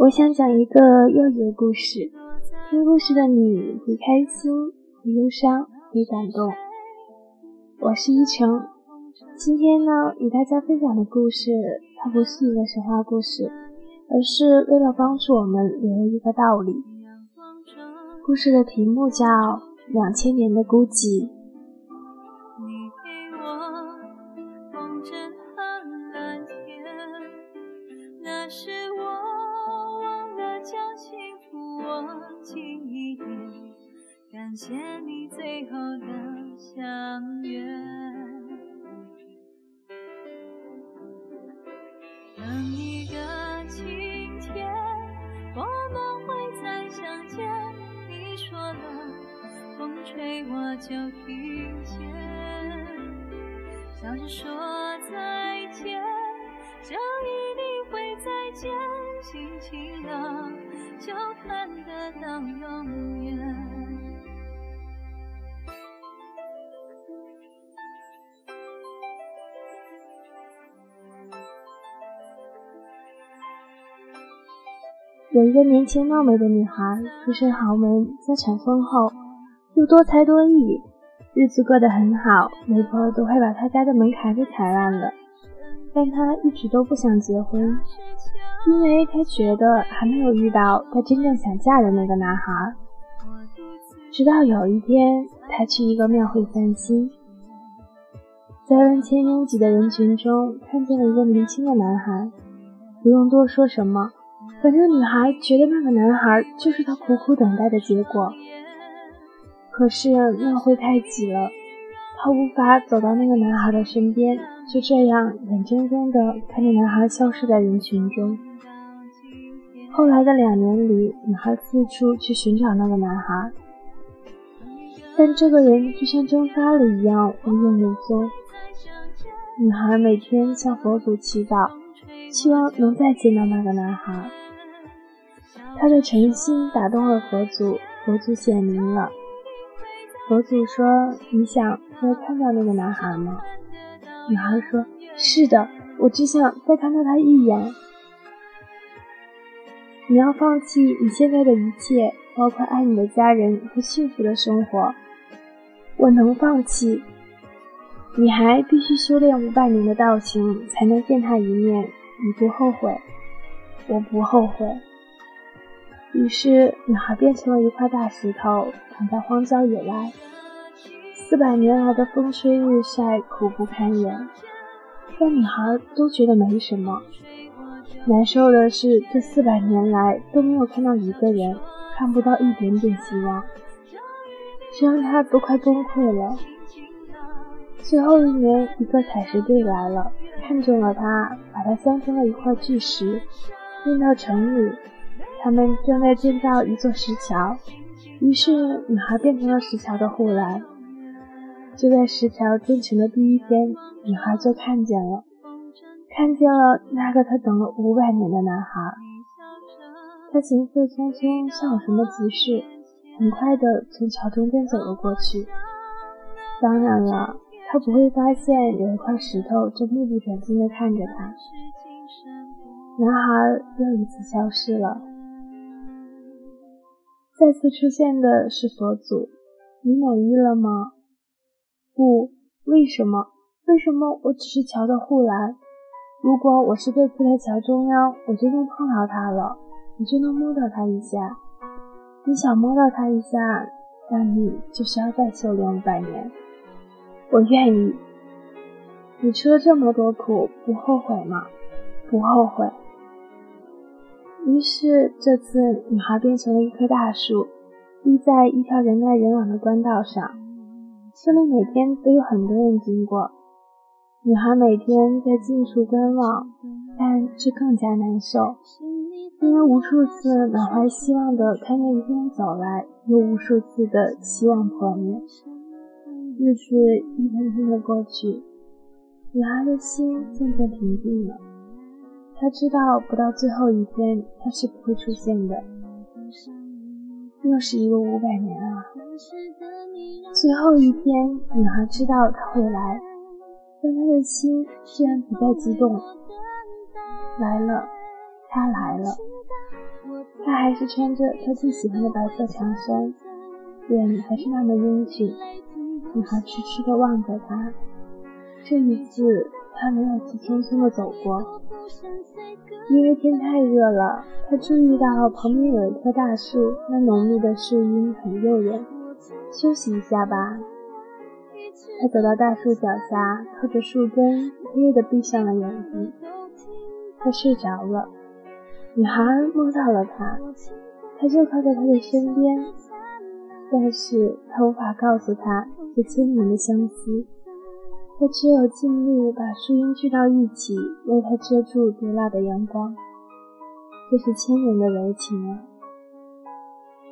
我想讲一个幼稚的故事，听故事的你会开心，会忧伤，会感动。我是依晨，今天呢，与大家分享的故事，它不是一个神话故事，而是为了帮助我们领悟一个道理。故事的题目叫《两千年的孤寂》。就听见，笑着说再见，就一定会再见。心情了，就看得到永远。有一个年轻貌美的女孩，出身豪门，家产丰厚，又多才多艺，日子过得很好，媒婆都快把他家的门槛给踩烂了。但他一直都不想结婚，因为他觉得还没有遇到他真正想嫁的那个男孩。直到有一天，他去一个庙会散心，在万千拥挤的人群中，看见了一个年轻的男孩，不用多说什么。反正女孩觉得那个男孩就是她苦苦等待的结果。可是庙会太挤了，她无法走到那个男孩的身边，就这样眼睁睁地看着男孩消失在人群中。后来的两年里，女孩四处去寻找那个男孩，但这个人就像蒸发了一样无影无踪。女孩每天向佛祖祈祷，希望能再见到那个男孩。她的诚心打动了佛祖，佛祖显灵了。佛祖说：“你想再看到那个男孩吗？”女孩说：“是的，我只想再看到他一眼。”你要放弃你现在的一切，包括爱你的家人和幸福的生活。我能放弃。你还必须修炼五百年的道行，才能见他一面。你不后悔？我不后悔。于是，女孩变成了一块大石头，躺在荒郊野外。四百年来的风吹日晒，苦不堪言。但女孩都觉得没什么。难受的是，这四百年来都没有看到一个人，看不到一点点希望，这让她都快崩溃了。最后一年，一个采石队来了，看中了她，把她镶成了一块巨石，运到城里。他们正在建造一座石桥，于是女孩变成了石桥的护栏。就在石桥建成的第一天，女孩就看见了，看见了那个她等了五百年的男孩。他行色匆匆，像有什么急事，很快地从桥中间走了过去。当然了，他不会发现有一块石头正目不转睛地看着他。男孩又一次消失了。再次出现的是佛祖，你满意了吗？不，为什么？为什么我只是桥的护栏？如果我是被铺在桥中央，我就能碰到他了，你就能摸到他一下。你想摸到他一下，那你就需要再修炼五百年。我愿意。你吃了这么多苦，不后悔吗？不后悔。于是，这次女孩变成了一棵大树，立在一条人来人往的官道上。村里每天都有很多人经过。女孩每天在近处观望，但这更加难受，因为无数次满怀希望的看着一个人走来，又无数次的希望破灭。日子一天天的过去，女孩的心渐渐平静了。他知道，不到最后一天，他是不会出现的。又是一个五百年啊！最后一天，女孩知道他会来，但她的心居然不再激动。来了，他来了。他还是穿着他最喜欢的白色长衫，脸还是那么英俊。女孩痴痴地望着他。这一次，他没有急匆匆地走过，因为天太热了。他注意到旁边有一棵大树，那浓密的树荫很诱人。休息一下吧。他走到大树脚下，靠着树根，微微地闭上了眼睛。他睡着了。女孩摸到了他，他就靠在他的身边，但是他无法告诉他这千年的相思。他只有尽力把树荫聚到一起，为他遮住毒辣的阳光。这是千年的柔情啊！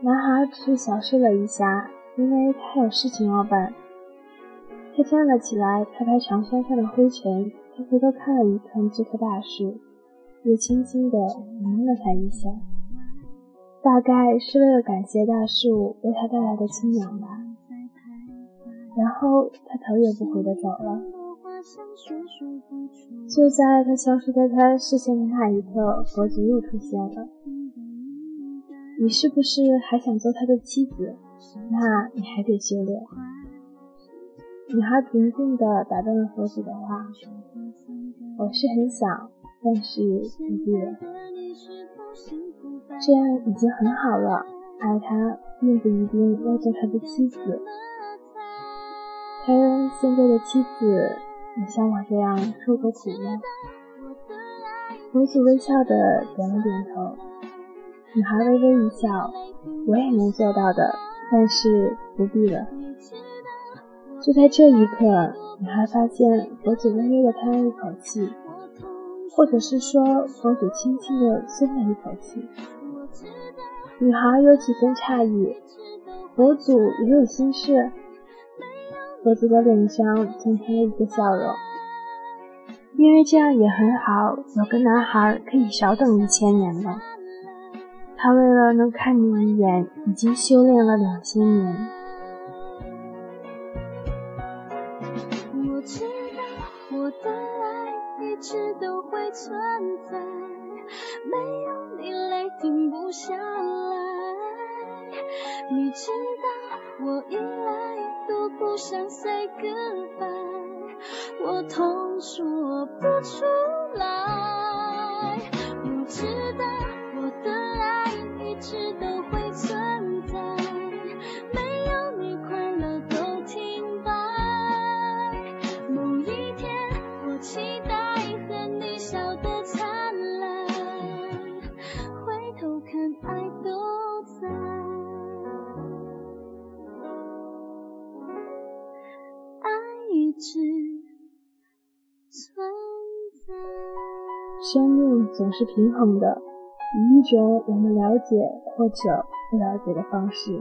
男孩只是小睡了一下，因为他有事情要办。他站了起来，拍拍长衫上的灰尘。他回头看了一看这棵大树，又轻轻地摸了它一下，大概是为了感谢大树为他带来的清凉吧。然后他头也不回的走了。就在他消失在他视线的那一刻，佛祖又出现了。你是不是还想做他的妻子？那你还得修炼。女孩平静地打断了佛祖的话：“我是很想，但是不必了。这样已经很好了。爱他，并不一定要做他的妻子。”他现在的妻子也像我这样受过苦吗？佛祖微笑的点了点头。女孩微微一笑：“我也能做到的，但是不必了。”就在这一刻，女孩发现佛祖微微的叹了一口气，或者是说，佛祖轻轻的松了一口气。女孩有几分诧异：佛祖也有心事？佛祖的脸上增添了一个笑容，因为这样也很好，有个男孩可以少等一千年了。他为了能看你一眼，已经修炼了两千年。我知道我的爱一直都会存在，没有你泪停不下来。你知道我依赖。都不想 say goodbye，我痛说不出来。生命总是平衡的，以一种我们了解或者不了解的方式。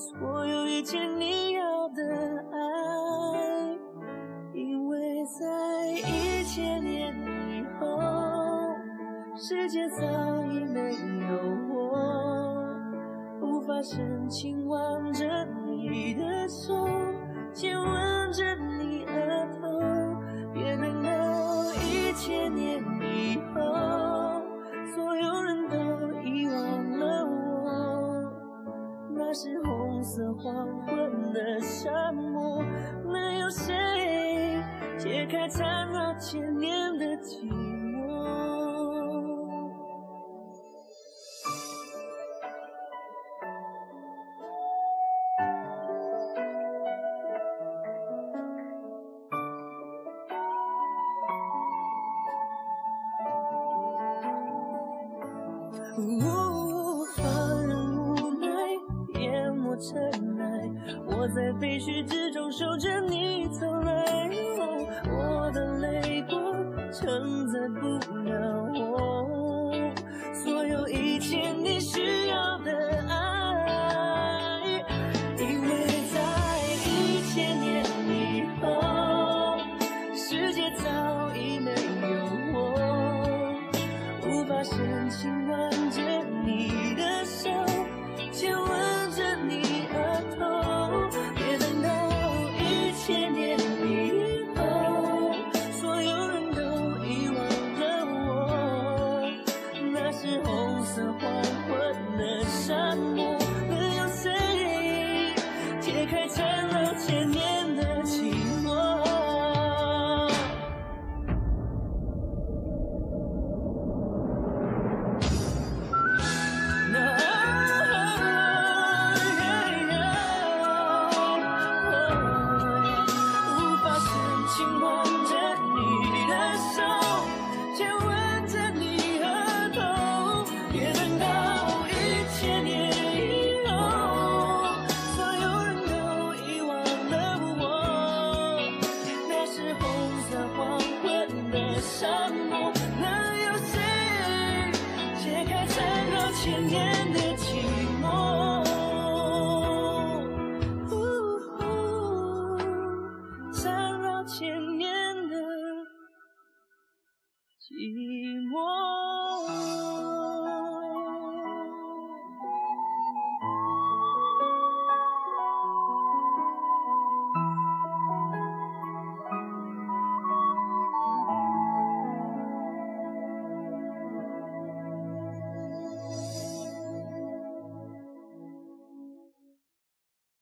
所有一切你要的爱，因为在一千年以后，世界早已没有我，无法深情挽着你的手，亲吻着你额头，别等到一千年以后，色黄昏的沙漠，能有谁解开缠绕千年的寂？废墟之中守着你走来，我我的泪光承载不了我所有一切，你需要的爱，因为在一千年以后，世界早已没有我，无法深情挽着你的。寂寞。